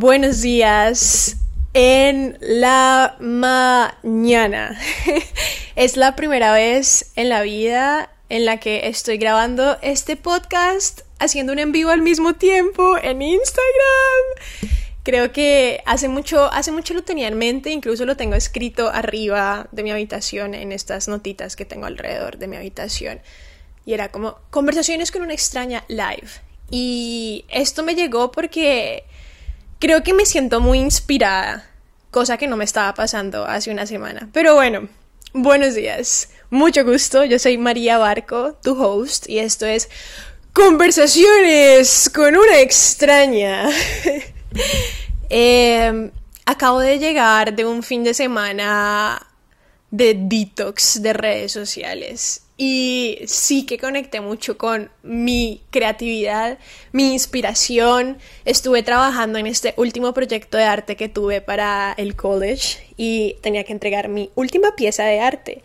buenos días en la mañana. es la primera vez en la vida en la que estoy grabando este podcast haciendo un en vivo al mismo tiempo en Instagram. Creo que hace mucho, hace mucho lo tenía en mente, incluso lo tengo escrito arriba de mi habitación en estas notitas que tengo alrededor de mi habitación. Y era como conversaciones con una extraña live. Y esto me llegó porque creo que me siento muy inspirada, cosa que no me estaba pasando hace una semana. Pero bueno, buenos días, mucho gusto, yo soy María Barco, tu host, y esto es Conversaciones con una extraña. Em, acabo de llegar de un fin de semana de detox de redes sociales y sí que conecté mucho con mi creatividad, mi inspiración. Estuve trabajando en este último proyecto de arte que tuve para el college y tenía que entregar mi última pieza de arte.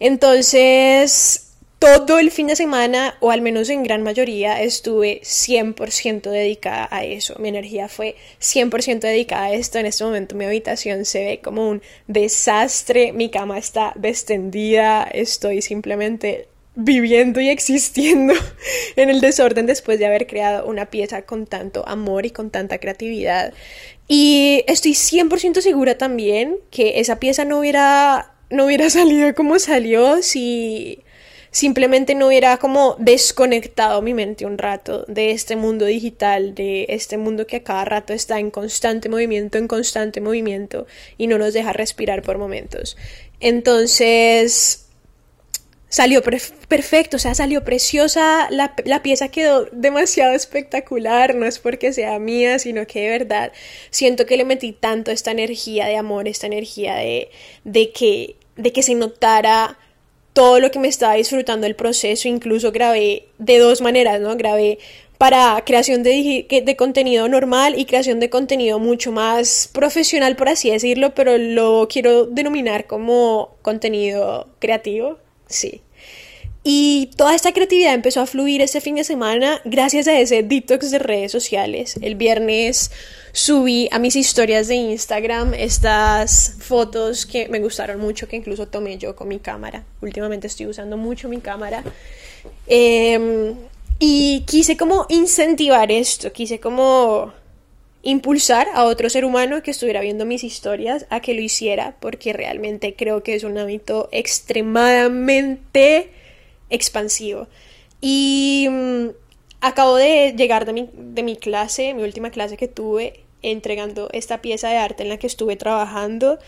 Entonces, todo el fin de semana, o al menos en gran mayoría, estuve 100% dedicada a eso. Mi energía fue 100% dedicada a esto. En este momento mi habitación se ve como un desastre, mi cama está destendida, estoy simplemente viviendo y existiendo en el desorden después de haber creado una pieza con tanto amor y con tanta creatividad. Y estoy 100% segura también que esa pieza no hubiera, no hubiera salido como salió si simplemente no hubiera como desconectado mi mente un rato de este mundo digital, de este mundo que a cada rato está en constante movimiento, en constante movimiento y no nos deja respirar por momentos. Entonces, salió perfecto, o sea, salió preciosa, la, la, pieza quedó demasiado espectacular, no es porque sea mía, sino que de verdad siento que le metí tanto esta energía de amor, esta energía de, de, que, de que se notara todo lo que me estaba disfrutando el proceso, incluso grabé de dos maneras, ¿no? Grabé para creación de, de, contenido normal y creación de contenido mucho más profesional, por así decirlo, pero lo quiero denominar como contenido creativo, sí. Y toda esta creatividad empezó a fluir este fin de semana gracias a ese detox de redes sociales. El viernes subí a mis historias de Instagram estas fotos que me gustaron mucho, que incluso tomé yo con mi cámara. Últimamente estoy usando mucho mi cámara. Em, y quise como incentivar esto, quise como impulsar a otro ser humano que estuviera viendo mis historias a que lo hiciera, porque realmente creo que es un hábito extremadamente expansivo. Y mm, acabo de llegar de mi, de mi clase, mi última clase que tuve, entregando esta pieza de arte en la que estuve trabajando.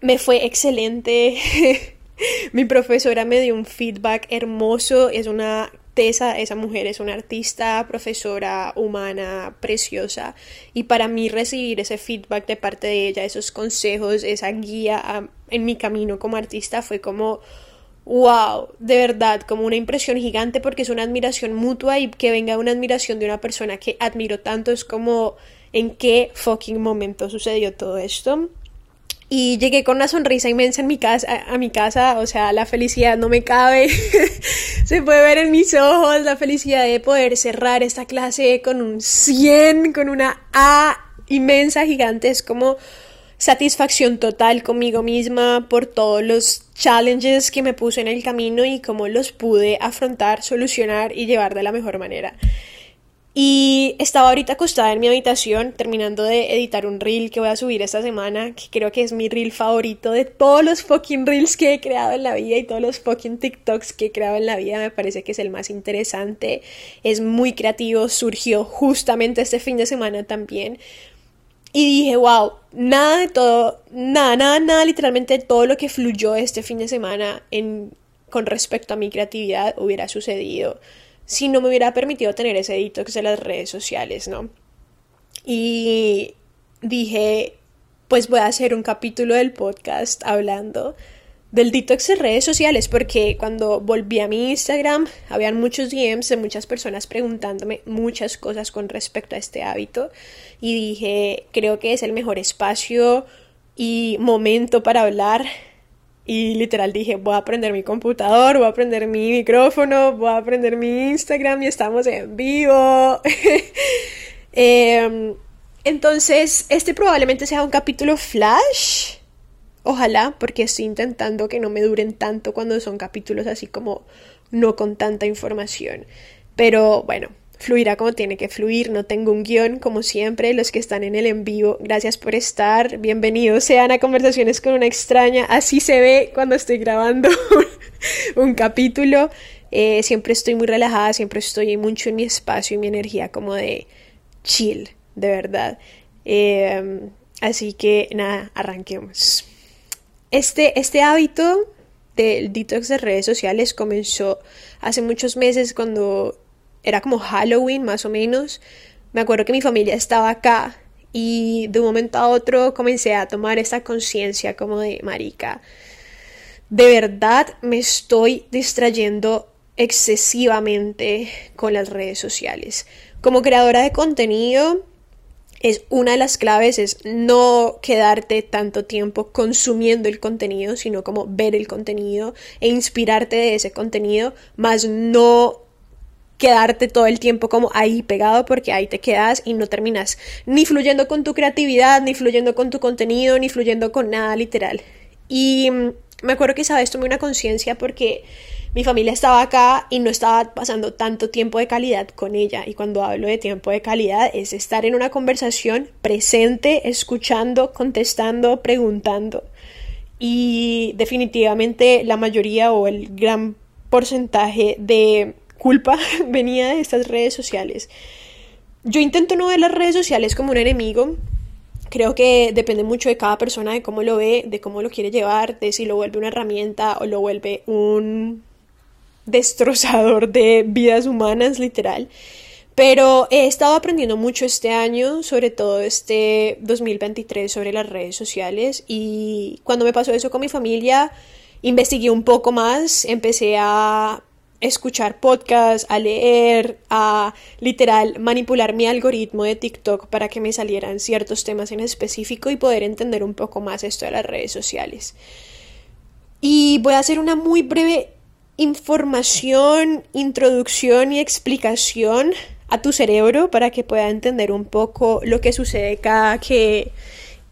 Me fue excelente. mi profesora me dio un feedback hermoso. Es una tesa, esa mujer es una artista, profesora humana, preciosa. Y para mí recibir ese feedback de parte de ella, esos consejos, esa guía en mi camino como artista fue como wow, de verdad, como una impresión gigante porque es una admiración mutua y que venga una admiración de una persona que admiro tanto es como en qué fucking momento sucedió todo esto. Y llegué con una sonrisa inmensa en mi casa, a, mi casa, o sea, la felicidad no me cabe. Se puede ver en mis ojos la felicidad de poder cerrar esta clase con un 100, con una A inmensa, gigante. Es como satisfacción total conmigo misma por todos los challenges que me puse en el camino y cómo los pude afrontar, solucionar y llevar de la mejor manera. Y estaba ahorita acostada en mi habitación terminando de editar un reel que voy a subir esta semana, que creo que es mi reel favorito de todos los fucking reels que he creado en la vida y todos los fucking TikToks que he creado en la vida. Me parece que es el más interesante, es muy creativo, surgió justamente este fin de semana también. Y dije, wow, nada de todo, nada, nada, nada, literalmente todo lo que fluyó este fin de semana en, con respecto a mi creatividad hubiera sucedido si no me hubiera permitido tener ese detox de las redes sociales, ¿no? Y dije, pues voy a hacer un capítulo del podcast hablando del detox de redes sociales porque cuando volví a mi Instagram habían muchos DMs de muchas personas preguntándome muchas cosas con respecto a este hábito y dije creo que es el mejor espacio y momento para hablar y literal dije voy a prender mi computador, voy a prender mi micrófono, voy a prender mi Instagram y estamos en vivo. Em, Entonces, este probablemente sea un capítulo flash. Ojalá, porque estoy intentando que no me duren tanto cuando son capítulos así como no con tanta información. Pero bueno, fluirá como tiene que fluir, no tengo un guion como siempre, los que están en el en vivo, gracias por estar, bienvenidos sean a Conversaciones con una extraña, así se ve cuando estoy grabando un capítulo, eh, siempre estoy muy relajada, siempre estoy mucho en mi espacio y mi energía como de chill, de verdad. Em, así que nada, arranquemos. Este, este hábito del detox de redes sociales comenzó hace muchos meses cuando era como Halloween más o menos. Me acuerdo que mi familia estaba acá y de un momento a otro comencé a tomar esa conciencia como de marica. De verdad me estoy distrayendo excesivamente con las redes sociales. Como creadora de contenido, es una de las claves es no quedarte tanto tiempo consumiendo el contenido, sino como ver el contenido e inspirarte de ese contenido, más no quedarte todo el tiempo como ahí pegado porque ahí te quedas y no terminas ni fluyendo con tu creatividad, ni fluyendo con tu contenido, ni fluyendo con nada literal. Y mm, me acuerdo que esa vez tomé una conciencia porque mi familia estaba acá y no estaba pasando tanto tiempo de calidad con ella. Y cuando hablo de tiempo de calidad es estar en una conversación presente, escuchando, contestando, preguntando. Y definitivamente la mayoría o el gran porcentaje de culpa venía de estas redes sociales. Yo intento no ver las redes sociales como un enemigo, Creo que depende mucho de cada persona, de cómo lo ve, de cómo lo quiere llevar, de si lo vuelve una herramienta o lo vuelve un destrozador de vidas humanas, literal. Pero he estado aprendiendo mucho este año, sobre todo este 2023, sobre las redes sociales. Y cuando me pasó eso con mi familia, investigué un poco más, empecé a escuchar podcasts, a leer, a literal manipular mi algoritmo de TikTok para que me salieran ciertos temas en específico y poder entender un poco más esto de las redes sociales. Y voy a hacer una muy breve información, introducción y explicación a tu cerebro para que pueda entender un poco lo que sucede cada que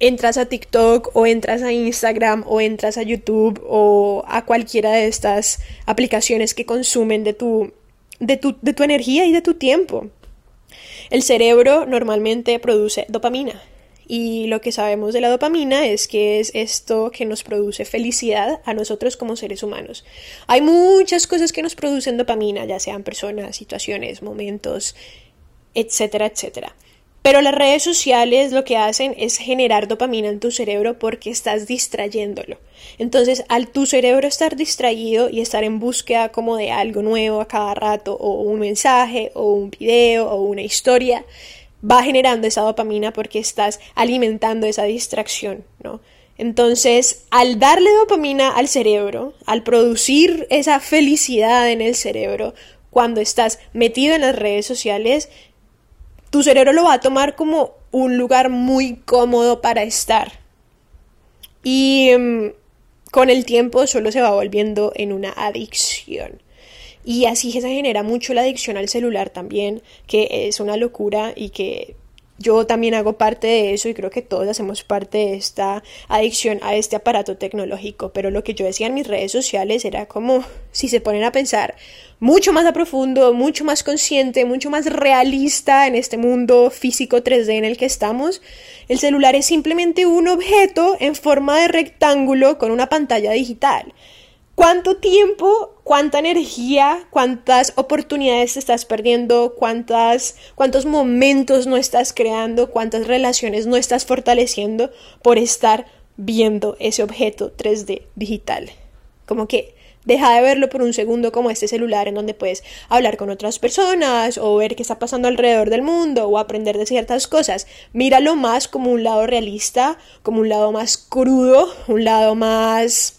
entras a TikTok o entras a Instagram o entras a YouTube o a cualquiera de estas aplicaciones que consumen de tu, de tu, de tu energía y de tu tiempo. El cerebro normalmente produce dopamina y lo que sabemos de la dopamina es que es esto que nos produce felicidad a nosotros como seres humanos. Hay muchas cosas que nos producen dopamina, ya sean personas, situaciones, momentos, etcétera, etcétera. Pero las redes sociales lo que hacen es generar dopamina en tu cerebro porque estás distrayéndolo. Entonces, al tu cerebro estar distraído y estar en búsqueda como de algo nuevo a cada rato, o un mensaje, o un video, o una historia, va generando esa dopamina porque estás alimentando esa distracción, ¿no? Entonces, al darle dopamina al cerebro, al producir esa felicidad en el cerebro, cuando estás metido en las redes sociales, tu cerebro lo va a tomar como un lugar muy cómodo para estar. Y mm, con el tiempo solo se va volviendo en una adicción. Y así se genera mucho la adicción al celular también, que es una locura y que yo también hago parte de eso y creo que todos hacemos parte de esta adicción a este aparato tecnológico. Pero lo que yo decía en mis redes sociales era como si se ponen a pensar mucho más a profundo, mucho más consciente, mucho más realista en este mundo físico 3D en el que estamos. El celular es simplemente un objeto en forma de rectángulo con una pantalla digital. ¿Cuánto tiempo, cuánta energía, cuántas oportunidades estás perdiendo, cuántas, cuántos momentos no estás creando, cuántas relaciones no estás fortaleciendo por estar viendo ese objeto 3D digital? Como que deja de verlo por un segundo como este celular en donde puedes hablar con otras personas o ver qué está pasando alrededor del mundo o aprender de ciertas cosas. Míralo más como un lado realista, como un lado más crudo, un lado más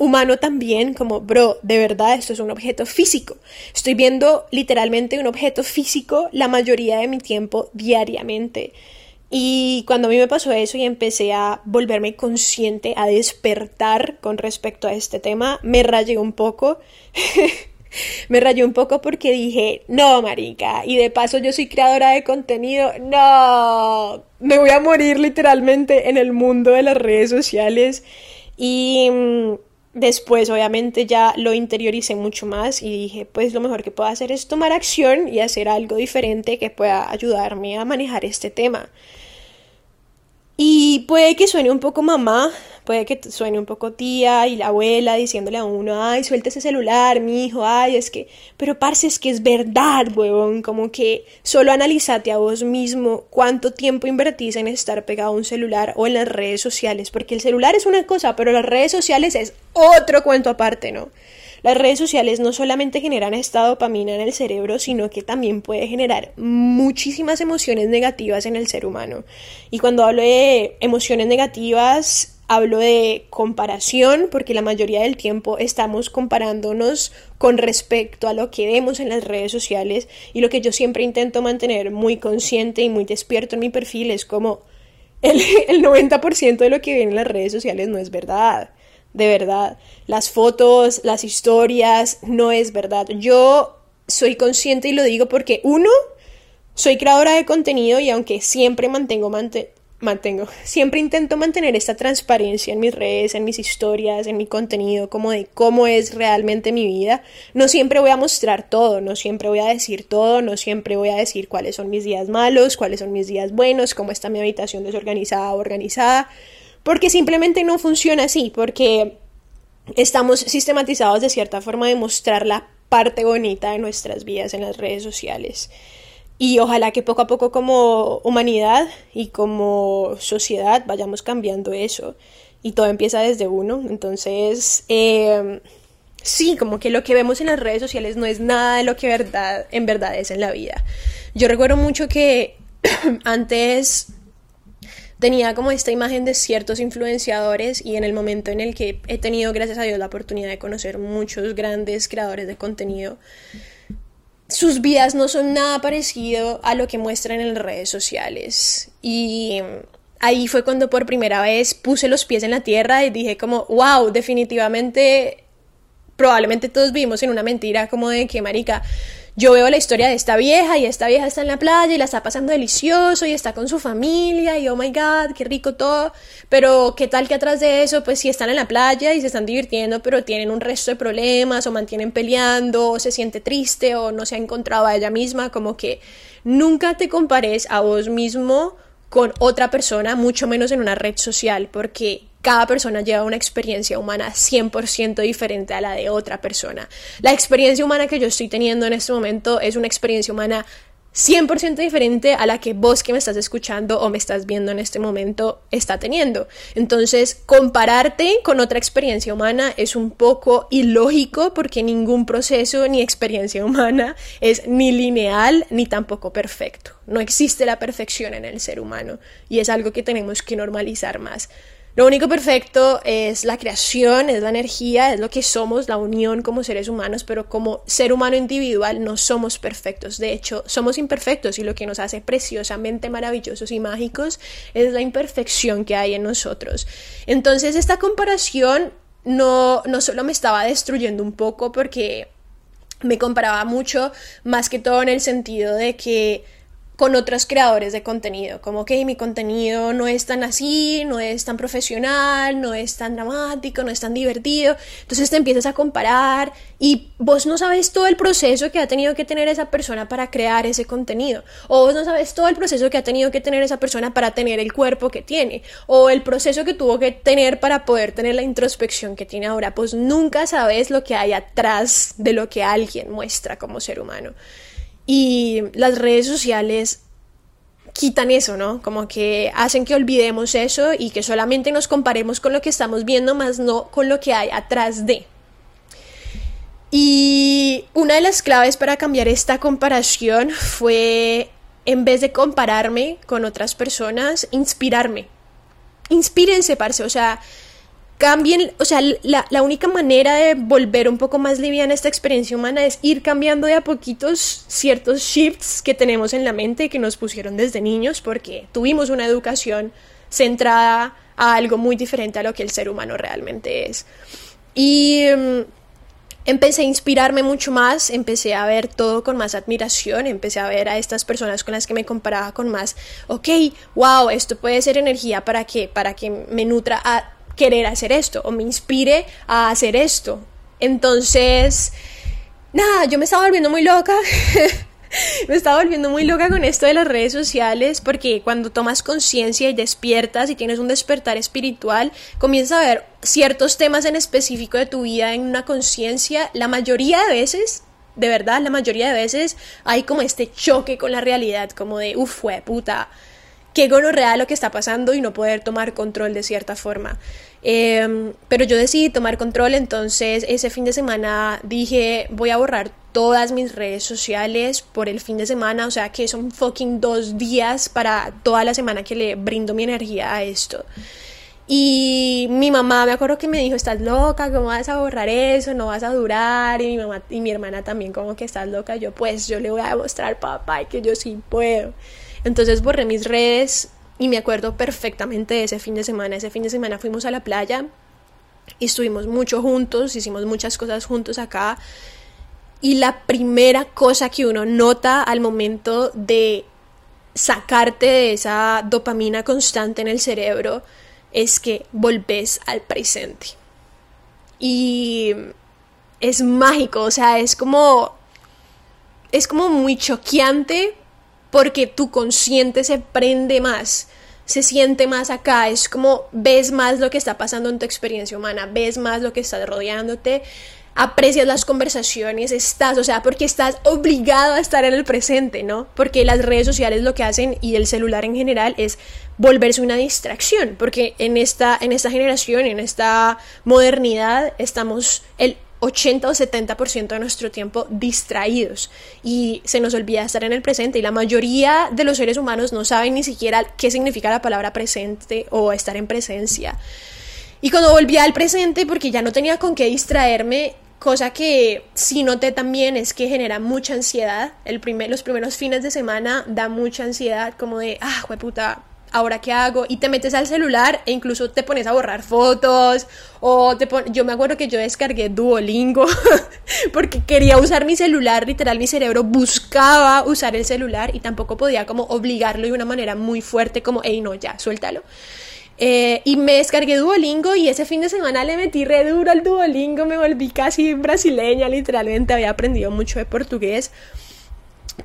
humano también, como, bro, de verdad esto es un objeto físico. Estoy viendo literalmente un objeto físico la mayoría de mi tiempo diariamente. Y cuando a mí me pasó eso y empecé a volverme consciente, a despertar con respecto a este tema, me rayé un poco. me rayó un poco porque dije, no, marica, y de paso yo soy creadora de contenido, no, me voy a morir literalmente en el mundo de las redes sociales y mm, después obviamente ya lo interioricé mucho más y dije, pues lo mejor que puedo hacer es tomar acción y hacer algo diferente que pueda ayudarme a manejar este tema. Y puede que suene un poco mamá, puede que suene un poco tía y la abuela diciéndole a uno, ay, suelta ese celular, mi hijo, ay, es que, pero parce, es que es verdad, huevón, como que solo analízate a vos mismo cuánto tiempo invertís en estar pegado a un celular o en las redes sociales, porque el celular es una cosa, pero las redes sociales es otro cuento aparte, ¿no? Las redes sociales no solamente generan esta dopamina en el cerebro, sino que también puede generar muchísimas emociones negativas en el ser humano. Y cuando hablo de emociones negativas, hablo de comparación, porque la mayoría del tiempo estamos comparándonos con respecto a lo que vemos en las redes sociales y lo que yo siempre intento mantener muy consciente y muy despierto en mi perfil es como el, el 90% de lo que ven en las redes sociales no es verdad de verdad. Las fotos, las historias, no es verdad. Yo soy consciente y lo digo porque uno, soy creadora de contenido y aunque siempre mantengo, mantengo, siempre intento mantener esta transparencia en mis redes, en mis historias, en mi contenido, como de cómo es realmente mi vida. No siempre voy a mostrar todo, no siempre voy a decir todo, no siempre voy a decir cuáles son mis días malos, cuáles son mis días buenos, cómo está mi habitación desorganizada o organizada porque simplemente no funciona así, porque estamos sistematizados de cierta forma de mostrar la parte bonita de nuestras vidas en las redes sociales. Y ojalá que poco a poco como humanidad y como sociedad vayamos cambiando eso. Y todo empieza desde uno. Entonces, em, sí, como que lo que vemos en las redes sociales no es nada de lo que verdad, en verdad es en la vida. Yo recuerdo mucho que antes tenía como esta imagen de ciertos influenciadores y en el momento en el que he tenido, gracias a Dios, la oportunidad de conocer muchos grandes creadores de contenido, sus vidas no son nada parecido a lo que muestran en las redes sociales. Y ahí fue cuando por primera vez puse los pies en la tierra y dije como, wow, definitivamente, probablemente todos vivimos en una mentira como de que, marica, yo veo la historia de esta vieja y esta vieja está en la playa y la está pasando delicioso y está con su familia y oh my god, qué rico todo, pero qué tal que atrás de eso, pues si están en la playa y se están divirtiendo, pero tienen un resto de problemas o mantienen peleando o se siente triste o no se ha encontrado a ella misma, como que nunca te compares a vos mismo con otra persona, mucho menos en una red social, porque cada persona lleva una experiencia humana 100% diferente a la de otra persona. La experiencia humana que yo estoy teniendo en este momento es una experiencia humana 100% diferente a la que vos que me estás escuchando o me estás viendo en este momento está teniendo. Entonces, compararte con otra experiencia humana es un poco ilógico porque ningún proceso ni experiencia humana es ni lineal ni tampoco perfecto. No existe la perfección en el ser humano y es algo que tenemos que normalizar más. Lo único perfecto es la creación, es la energía, es lo que somos, la unión como seres humanos, pero como ser humano individual no somos perfectos. De hecho, somos imperfectos y lo que nos hace preciosamente maravillosos y mágicos es la imperfección que hay en nosotros. Entonces, esta comparación no, no solo me estaba destruyendo un poco porque me comparaba mucho, más que todo en el sentido de que con otros creadores de contenido, como que mi contenido no es tan así, no es tan profesional, no es tan dramático, no es tan divertido, entonces te empiezas a comparar y vos no sabes todo el proceso que ha tenido que tener esa persona para crear ese contenido, o vos no sabes todo el proceso que ha tenido que tener esa persona para tener el cuerpo que tiene, o el proceso que tuvo que tener para poder tener la introspección que tiene ahora, pues nunca sabes lo que hay atrás de lo que alguien muestra como ser humano. Y las redes sociales quitan eso, ¿no? Como que hacen que olvidemos eso y que solamente nos comparemos con lo que estamos viendo, más no con lo que hay atrás de. Y una de las claves para cambiar esta comparación fue, en vez de compararme con otras personas, inspirarme. Inspírense, parce, o sea, cambien, o sea, la, la, única manera de volver un poco más liviana esta experiencia humana es ir cambiando de a poquitos ciertos shifts que tenemos en la mente que nos pusieron desde niños porque tuvimos una educación centrada a algo muy diferente a lo que el ser humano realmente es. Y mm, empecé a inspirarme mucho más, empecé a ver todo con más admiración, empecé a ver a estas personas con las que me comparaba con más, ok, wow, esto puede ser energía para que, para que me nutra a querer hacer esto o me inspire a hacer esto. Entonces, nada, yo me estaba volviendo muy loca. me estaba volviendo muy loca con esto de las redes sociales porque cuando tomas conciencia y despiertas y tienes un despertar espiritual, comienzas a ver ciertos temas en específico de tu vida en una conciencia, la mayoría de veces, de verdad, la mayoría de veces hay como este choque con la realidad, como de, uff, fue puta, qué real lo que está pasando y no poder tomar control de cierta forma. Em, pero yo decidí tomar control, entonces ese fin de semana dije, voy a borrar todas mis redes sociales por el fin de semana, o sea que son fucking dos días para toda la semana que le brindo mi energía a esto. Y mi mamá, me acuerdo que me dijo, estás loca, ¿cómo vas a borrar eso? No vas a durar. Y mi mamá y mi hermana también como que estás loca. Yo pues yo le voy a demostrar papá que yo sí puedo. Entonces borré mis redes y me acuerdo perfectamente de ese fin de semana. Ese fin de semana fuimos a la playa y estuvimos mucho juntos, hicimos muchas cosas juntos acá. Y la primera cosa que uno nota al momento de sacarte de esa dopamina constante en el cerebro es que volvés al presente. Y es mágico, o sea, es como es como muy choqueante porque tu consciente se prende más, se siente más acá, es como ves más lo que está pasando en tu experiencia humana, ves más lo que está rodeándote, aprecias las conversaciones, estás, o sea, porque estás obligado a estar en el presente, ¿no? Porque las redes sociales lo que hacen y el celular en general es volverse una distracción, porque en esta, en esta generación, en esta modernidad, estamos el 80 o 70% de nuestro tiempo distraídos y se nos olvida estar en el presente y la mayoría de los seres humanos no saben ni siquiera qué significa la palabra presente o estar en presencia. Y cuando volví al presente, porque ya no tenía con qué distraerme, cosa que sí noté también es que genera mucha ansiedad. El primer, los primeros fines de semana da mucha ansiedad, como de, ah, puta, ¿ahora qué hago? Y te metes al celular e incluso te pones a borrar fotos o te yo me acuerdo que yo descargué Duolingo porque quería usar mi celular, literal mi cerebro buscaba usar el celular y tampoco podía como obligarlo de una manera muy fuerte como, hey no, ya, suéltalo. Eh, y me descargué Duolingo y ese fin de semana le metí re duro al Duolingo, me volví casi brasileña, literalmente había aprendido mucho de portugués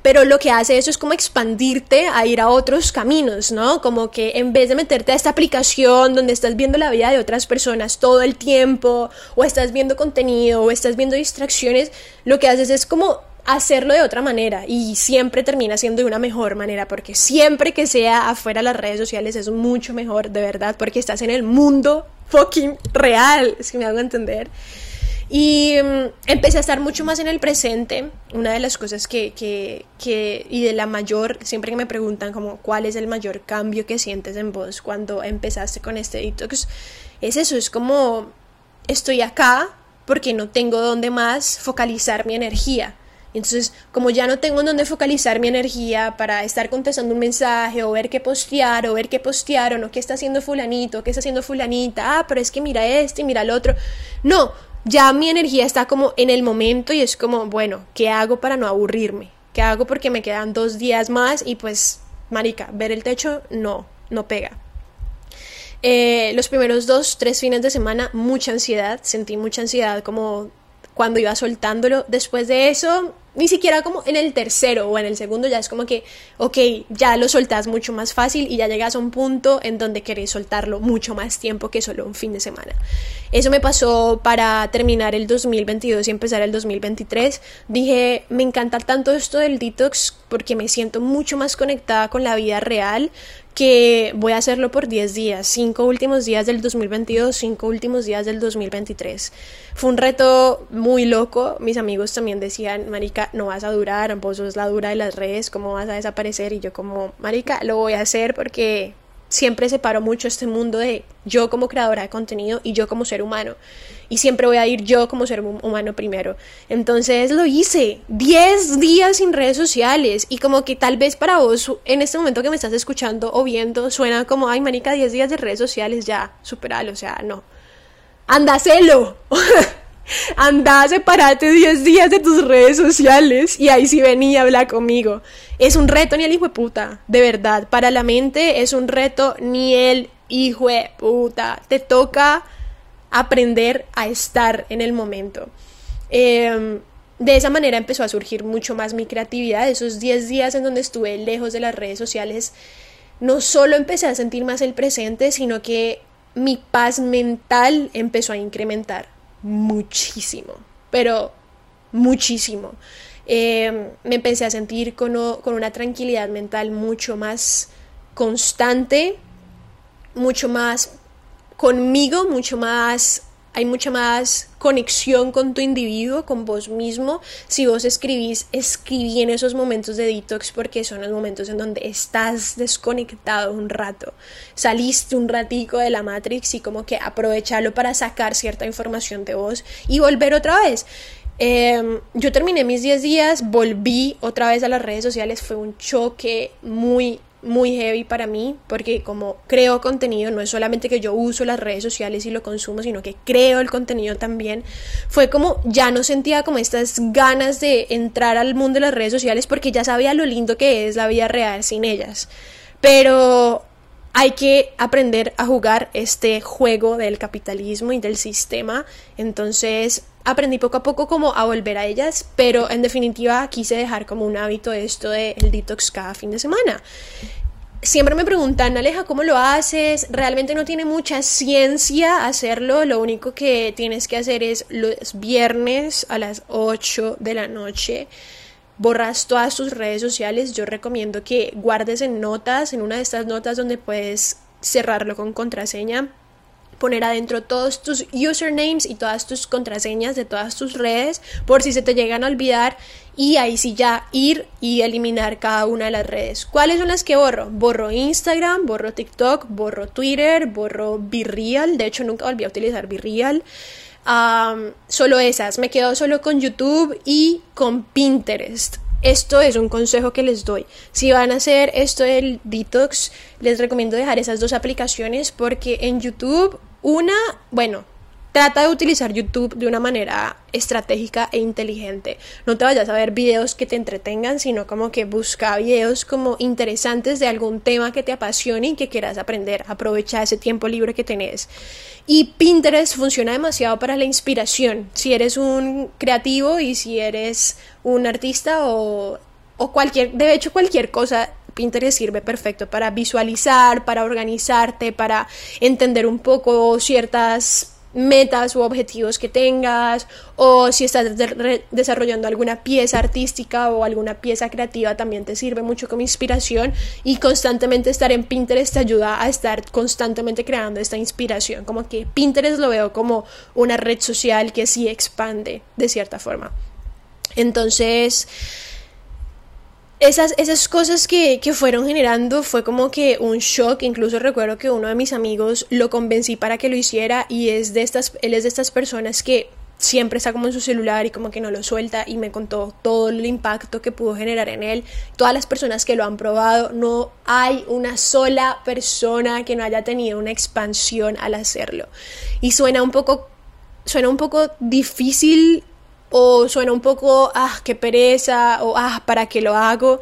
pero lo que hace eso es como expandirte a ir a otros caminos, ¿no? Como que en vez de meterte a esta aplicación donde estás viendo la vida de otras personas todo el tiempo, o estás viendo contenido, o estás viendo distracciones, lo que haces es como hacerlo de otra manera y siempre termina siendo de una mejor manera porque siempre que sea afuera de las redes sociales es mucho mejor de verdad porque estás en el mundo fucking real, si me hago entender. Y mm, empecé a estar mucho más en el presente. Una de las cosas que, que, que, y de la mayor, siempre que me preguntan como cuál es el mayor cambio que sientes en vos cuando empezaste con este detox, es eso, es como estoy acá porque no tengo dónde más focalizar mi energía. Entonces, como ya no tengo dónde focalizar mi energía para estar contestando un mensaje o ver qué postear o ver qué postearon o qué está haciendo fulanito, qué está haciendo fulanita, ah, pero es que mira este y mira el otro. No, ya mi energía está como en el momento y es como, bueno, ¿qué hago para no aburrirme? ¿Qué hago porque me quedan dos días más y pues, marica, ver el techo no, no pega. Eh, los primeros dos, tres fines de semana, mucha ansiedad, sentí mucha ansiedad como cuando iba soltándolo. Después de eso, ni siquiera como en el tercero o en el segundo ya es como que, ok, ya lo soltás mucho más fácil y ya llegas a un punto en donde querés soltarlo mucho más tiempo que solo un fin de semana. Eso me pasó para terminar el 2022 y empezar el 2023. Dije, me encanta tanto esto del detox porque me siento mucho más conectada con la vida real que voy a hacerlo por 10 días, 5 últimos días del 2022, 5 últimos días del 2023. Fue un reto muy loco, mis amigos también decían, Marica, no vas a durar, vos sos la dura de las redes, ¿cómo vas a desaparecer? Y yo como, Marica, lo voy a hacer porque siempre separo mucho este mundo de yo como creadora de contenido y yo como ser humano. Y siempre voy a ir yo como ser humano primero. Entonces lo hice. 10 días sin redes sociales. Y como que tal vez para vos, en este momento que me estás escuchando o viendo, suena como, ay, manica, 10 días de redes sociales, ya, superalo. O sea, no. Anda, anda, sepárate 10 días de tus redes sociales. Y ahí sí venía a hablar conmigo. Es un reto ni el hijo de puta, de verdad. Para la mente es un reto ni el hijo de puta. Te toca aprender a estar en el momento. Em, de esa manera empezó a surgir mucho más mi creatividad. Esos 10 días en donde estuve lejos de las redes sociales, no solo empecé a sentir más el presente, sino que mi paz mental empezó a incrementar muchísimo, pero muchísimo. Em, me empecé a sentir con, con una tranquilidad mental mucho más constante, mucho más conmigo, mucho más hay mucha más conexión con tu individuo, con vos mismo. Si vos escribís, escribí en esos momentos de detox porque son los momentos en donde estás desconectado un rato. Saliste un ratico de la Matrix y como que aprovecharlo para sacar cierta información de vos y volver otra vez. Em, yo terminé mis 10 días, volví otra vez a las redes sociales, fue un choque muy muy heavy para mí porque como creo contenido, no es solamente que yo uso las redes sociales y lo consumo, sino que creo el contenido también, fue como ya no sentía como estas ganas de entrar al mundo de las redes sociales porque ya sabía lo lindo que es la vida real sin ellas. Pero hay que aprender a jugar este juego del capitalismo y del sistema. Entonces aprendí poco a poco como a volver a ellas, pero en definitiva quise dejar como un hábito esto del el detox cada fin de semana. Siempre me preguntan, Aleja, ¿cómo lo haces? Realmente no tiene mucha ciencia hacerlo, lo único que tienes que hacer es los viernes a las 8 de la noche borras todas tus redes sociales, yo recomiendo que guardes en notas, en una de estas notas donde puedes cerrarlo con contraseña, poner adentro todos tus usernames y todas tus contraseñas de todas tus redes por si se te llegan a olvidar y ahí sí ya ir y eliminar cada una de las redes. ¿Cuáles son las que borro? Borro Instagram, borro TikTok, borro Twitter, borro Virreal, de hecho nunca volví a utilizar Virreal solo esas, me quedo solo con YouTube y con Pinterest. Esto es un consejo que les doy. Si van a hacer esto del detox, les recomiendo dejar esas dos aplicaciones porque en YouTube, una, bueno, Trata de utilizar YouTube de una manera estratégica e inteligente. No te vayas a ver videos que te entretengan, sino como que busca videos como interesantes de algún tema que te apasione y que quieras aprender. Aprovecha ese tiempo libre que tenés. Y Pinterest funciona demasiado para la inspiración. Si eres un creativo y si eres un artista o, o cualquier, de hecho cualquier cosa Pinterest sirve perfecto para visualizar, para organizarte, para entender un poco ciertas metas u objetivos que tengas o si estás desarrollando alguna pieza artística o alguna pieza creativa también te sirve mucho como inspiración y constantemente estar en Pinterest te ayuda a estar constantemente creando esta inspiración como que Pinterest lo veo como una red social que sí expande de cierta forma. Entonces esas, esas cosas que, que, fueron generando fue como que un shock. Incluso recuerdo que uno de mis amigos lo convencí para que lo hiciera y es de estas, él es de estas personas que siempre está como en su celular y como que no lo suelta y me contó todo el impacto que pudo generar en él. Todas las personas que lo han probado, no hay una sola persona que no haya tenido una expansión al hacerlo. Y suena un poco, suena un poco difícil o suena un poco, ah, qué pereza, o ah, ¿para qué lo hago?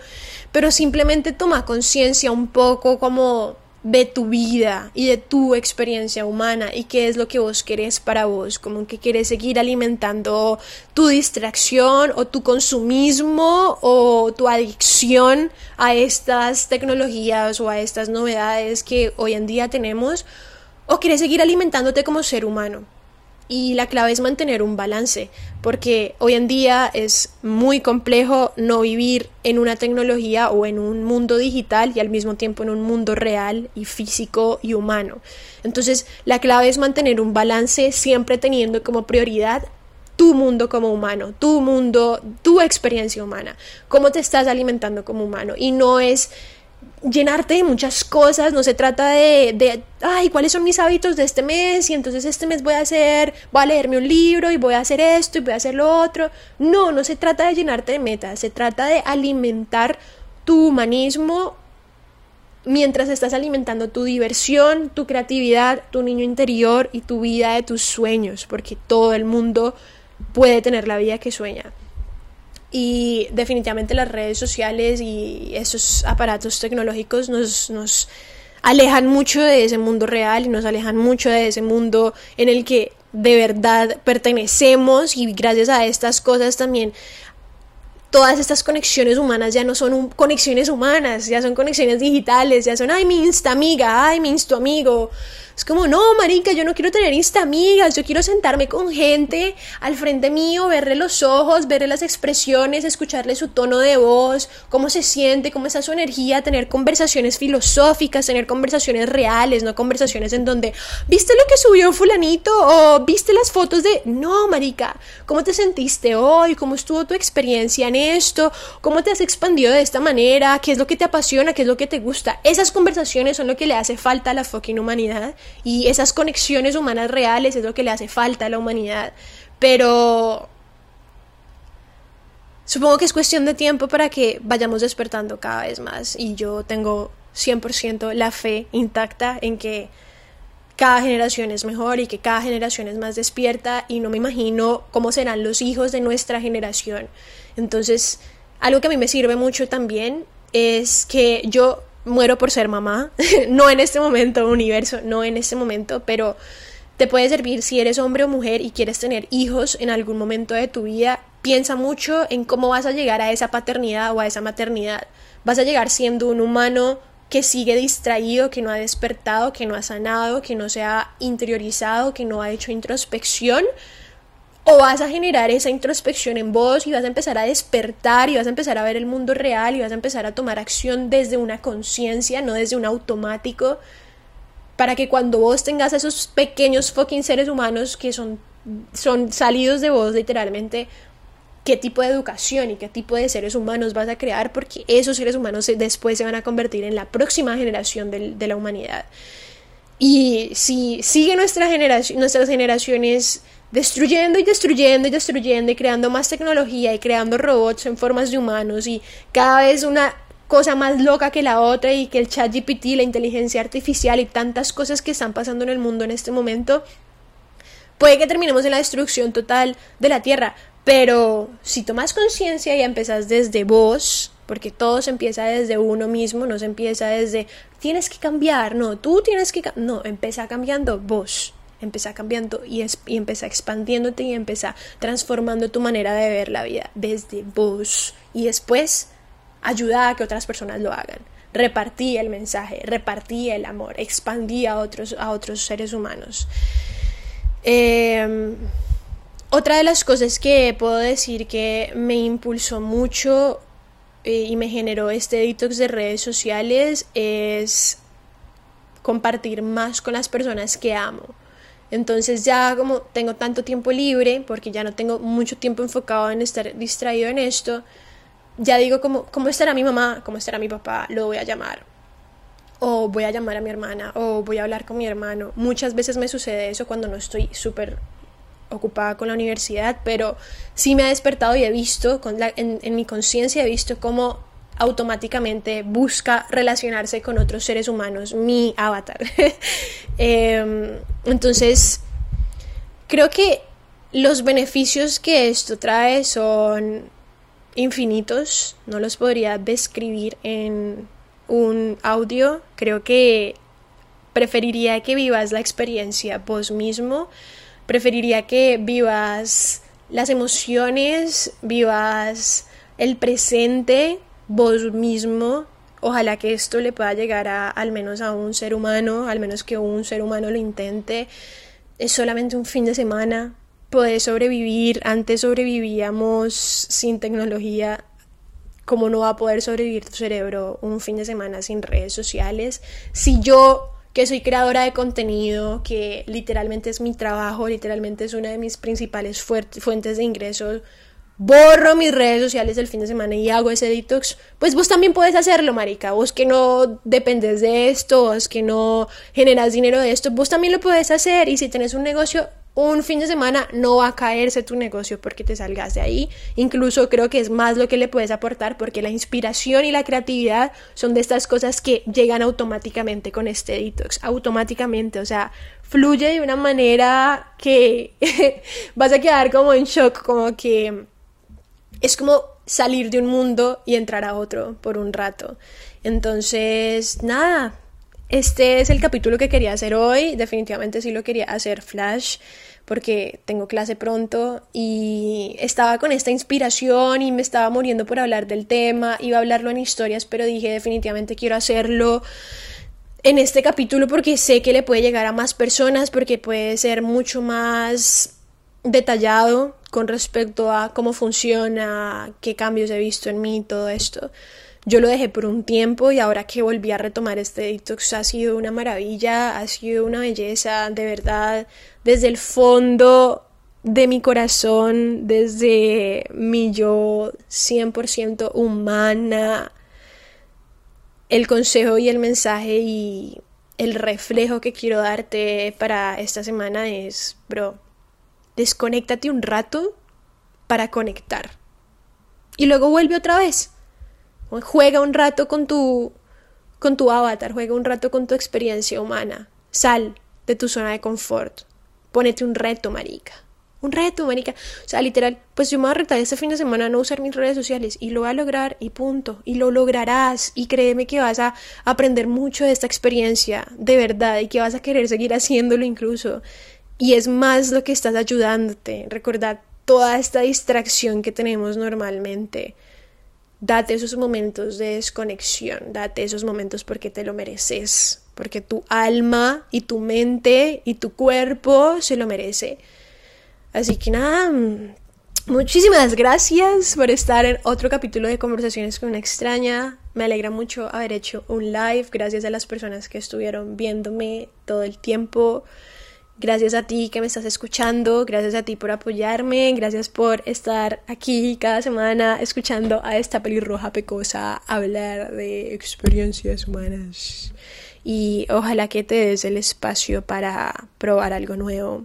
Pero simplemente toma conciencia un poco como de tu vida y de tu experiencia humana y qué es lo que vos querés para vos, como que quieres seguir alimentando tu distracción o tu consumismo o tu adicción a estas tecnologías o a estas novedades que hoy en día tenemos o quieres seguir alimentándote como ser humano. Y la clave es mantener un balance, porque hoy en día es muy complejo no vivir en una tecnología o en un mundo digital y al mismo tiempo en un mundo real y físico y humano. Entonces, la clave es mantener un balance siempre teniendo como prioridad tu mundo como humano, tu mundo, tu experiencia humana, cómo te estás alimentando como humano. Y no es llenarte de muchas cosas, no se trata de, de, ay, ¿cuáles son mis hábitos de este mes? Y entonces este mes voy a hacer, voy a leerme un libro y voy a hacer esto y voy a hacer lo otro. No, no se trata de llenarte de metas, se trata de alimentar tu humanismo mientras estás alimentando tu diversión, tu creatividad, tu niño interior y tu vida de tus sueños, porque todo el mundo puede tener la vida que sueña. Y definitivamente las redes sociales y esos aparatos tecnológicos nos, nos alejan mucho de ese mundo real y nos alejan mucho de ese mundo en el que de verdad pertenecemos y gracias a estas cosas también todas estas conexiones humanas ya no son conexiones humanas, ya son conexiones digitales, ya son, ay, mi insta amiga, ay, mi insta amigo, es como, no, marica, yo no quiero tener insta amigas, yo quiero sentarme con gente al frente mío, verle los ojos, verle las expresiones, escucharle su tono de voz, cómo se siente, cómo está su energía, tener conversaciones filosóficas, tener conversaciones reales, no conversaciones en donde, ¿viste lo que subió fulanito? o ¿viste las fotos de... No, marica, ¿cómo te sentiste hoy? ¿Cómo estuvo tu experiencia en esto? ¿Cómo te has expandido de esta manera? ¿Qué es lo que te apasiona? ¿Qué es lo que te gusta? Esas conversaciones son lo que le hace falta a la fucking humanidad y esas conexiones humanas reales es lo que le hace falta a la humanidad. Pero supongo que es cuestión de tiempo para que vayamos despertando cada vez más y yo tengo 100% la fe intacta en que cada generación es mejor y que cada generación es más despierta y no me imagino cómo serán los hijos de nuestra generación. Entonces, algo que a mí me sirve mucho también es que yo muero por ser mamá, no en este momento, universo, no en este momento, pero te puede servir si eres hombre o mujer y quieres tener hijos en algún momento de tu vida, piensa mucho en cómo vas a llegar a esa paternidad o a esa maternidad. Vas a llegar siendo un humano que sigue distraído, que no ha despertado, que no ha sanado, que no se ha interiorizado, que no ha hecho introspección, o vas a generar esa introspección en vos y vas a empezar a despertar y vas a empezar a ver el mundo real y vas a empezar a tomar acción desde una conciencia, no desde un automático, para que cuando vos tengas esos pequeños fucking seres humanos que son, son salidos de vos literalmente, qué tipo de educación y qué tipo de seres humanos vas a crear, porque esos seres humanos después se van a convertir en la próxima generación de, de la humanidad. Y si sigue nuestra generación, nuestras generaciones destruyendo y destruyendo y destruyendo y creando más tecnología y creando robots en formas de humanos y cada vez una cosa más loca que la otra y que el chat GPT, la inteligencia artificial y tantas cosas que están pasando en el mundo en este momento, puede que terminemos en la destrucción total de la Tierra. Pero si tomas conciencia y empezás desde vos, porque todo se empieza desde uno mismo, no se empieza desde tienes que cambiar, no, tú tienes que no, empieza cambiando vos empieza cambiando y, es, y empieza expandiéndote y empieza transformando tu manera de ver la vida desde vos y después ayuda a que otras personas lo hagan. Repartí el mensaje, repartí el amor, expandí a otros, a otros seres humanos. Em, otra de las cosas que puedo decir que me impulsó mucho eh, y me generó este detox de redes sociales es compartir más con las personas que amo. Entonces ya como tengo tanto tiempo libre, porque ya no tengo mucho tiempo enfocado en estar distraído en esto, ya digo como, ¿cómo estará mi mamá? ¿Cómo estará mi papá? Lo voy a llamar. O voy a llamar a mi hermana, o voy a hablar con mi hermano. Muchas veces me sucede eso cuando no estoy súper ocupada con la universidad, pero sí me ha despertado y he visto, con en, en mi conciencia he visto cómo automáticamente busca relacionarse con otros seres humanos, mi avatar. Em, entonces, creo que los beneficios que esto trae son infinitos, no los podría describir en un audio, creo que preferiría que vivas la experiencia vos mismo, preferiría que vivas las emociones, vivas el presente, vos mismo. Ojalá que esto le pueda llegar a al menos a un ser humano, al menos que un ser humano lo intente. Es solamente un fin de semana. Poder sobrevivir. Antes sobrevivíamos sin tecnología. ¿Cómo no va a poder sobrevivir tu cerebro un fin de semana sin redes sociales? Si yo que soy creadora de contenido, que literalmente es mi trabajo, literalmente es una de mis principales fuentes de ingresos, borro mis redes sociales el fin de semana y hago ese detox, pues vos también puedes hacerlo, marica. Vos que no dependes de esto, vos que no generas dinero de esto, vos también lo puedes hacer. Y si tenés un negocio, un fin de semana no va a caerse tu negocio porque te salgas de ahí. Incluso creo que es más lo que le puedes aportar porque la inspiración y la creatividad son de estas cosas que llegan automáticamente con este detox. Automáticamente, o sea, fluye de una manera que vas a quedar como en shock, como que es como salir de un mundo y entrar a otro por un rato. Entonces, nada, este es el capítulo que quería hacer hoy. Definitivamente sí lo quería hacer flash porque tengo clase pronto y estaba con esta inspiración y me estaba muriendo por hablar del tema. Iba a hablarlo en historias, pero dije definitivamente quiero hacerlo en este capítulo porque sé que le puede llegar a más personas, porque puede ser mucho más detallado con respecto a cómo funciona, qué cambios he visto en mí, todo esto. Yo lo dejé por un tiempo y ahora que volví a retomar este detox ha sido una maravilla, ha sido una belleza, de verdad, desde el fondo de mi corazón, desde mi yo 100% humana, el consejo y el mensaje y el reflejo que quiero darte para esta semana es, bro, desconéctate un rato para conectar. Y luego vuelve otra vez. Juega un rato con tu con tu avatar, juega un rato con tu experiencia humana. Sal de tu zona de confort. Pónete un reto, marica. Un reto, marica. O sea, literal, pues yo me voy a retar este fin de semana a no usar mis redes sociales y lo voy a lograr y punto. Y lo lograrás. Y créeme que vas a aprender mucho de esta experiencia, de verdad, y que vas a querer seguir haciéndolo incluso. Y es más lo que estás ayudándote. Recordad toda esta distracción que tenemos normalmente. Date esos momentos de desconexión, date esos momentos porque te lo mereces, porque tu alma y tu mente y tu cuerpo se lo merece. Así que nada, muchísimas gracias por estar en otro capítulo de Conversaciones con una extraña. Me alegra mucho haber hecho un live, gracias a las personas que estuvieron viéndome todo el tiempo. Gracias a ti que me estás escuchando, gracias a ti por apoyarme, gracias por estar aquí cada semana escuchando a esta pelirroja pecosa hablar de experiencias humanas. Y ojalá que te des el espacio para probar algo nuevo,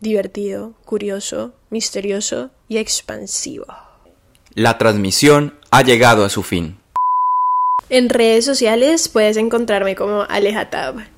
divertido, curioso, misterioso y expansivo. La transmisión ha llegado a su fin. En redes sociales puedes encontrarme como Alejatab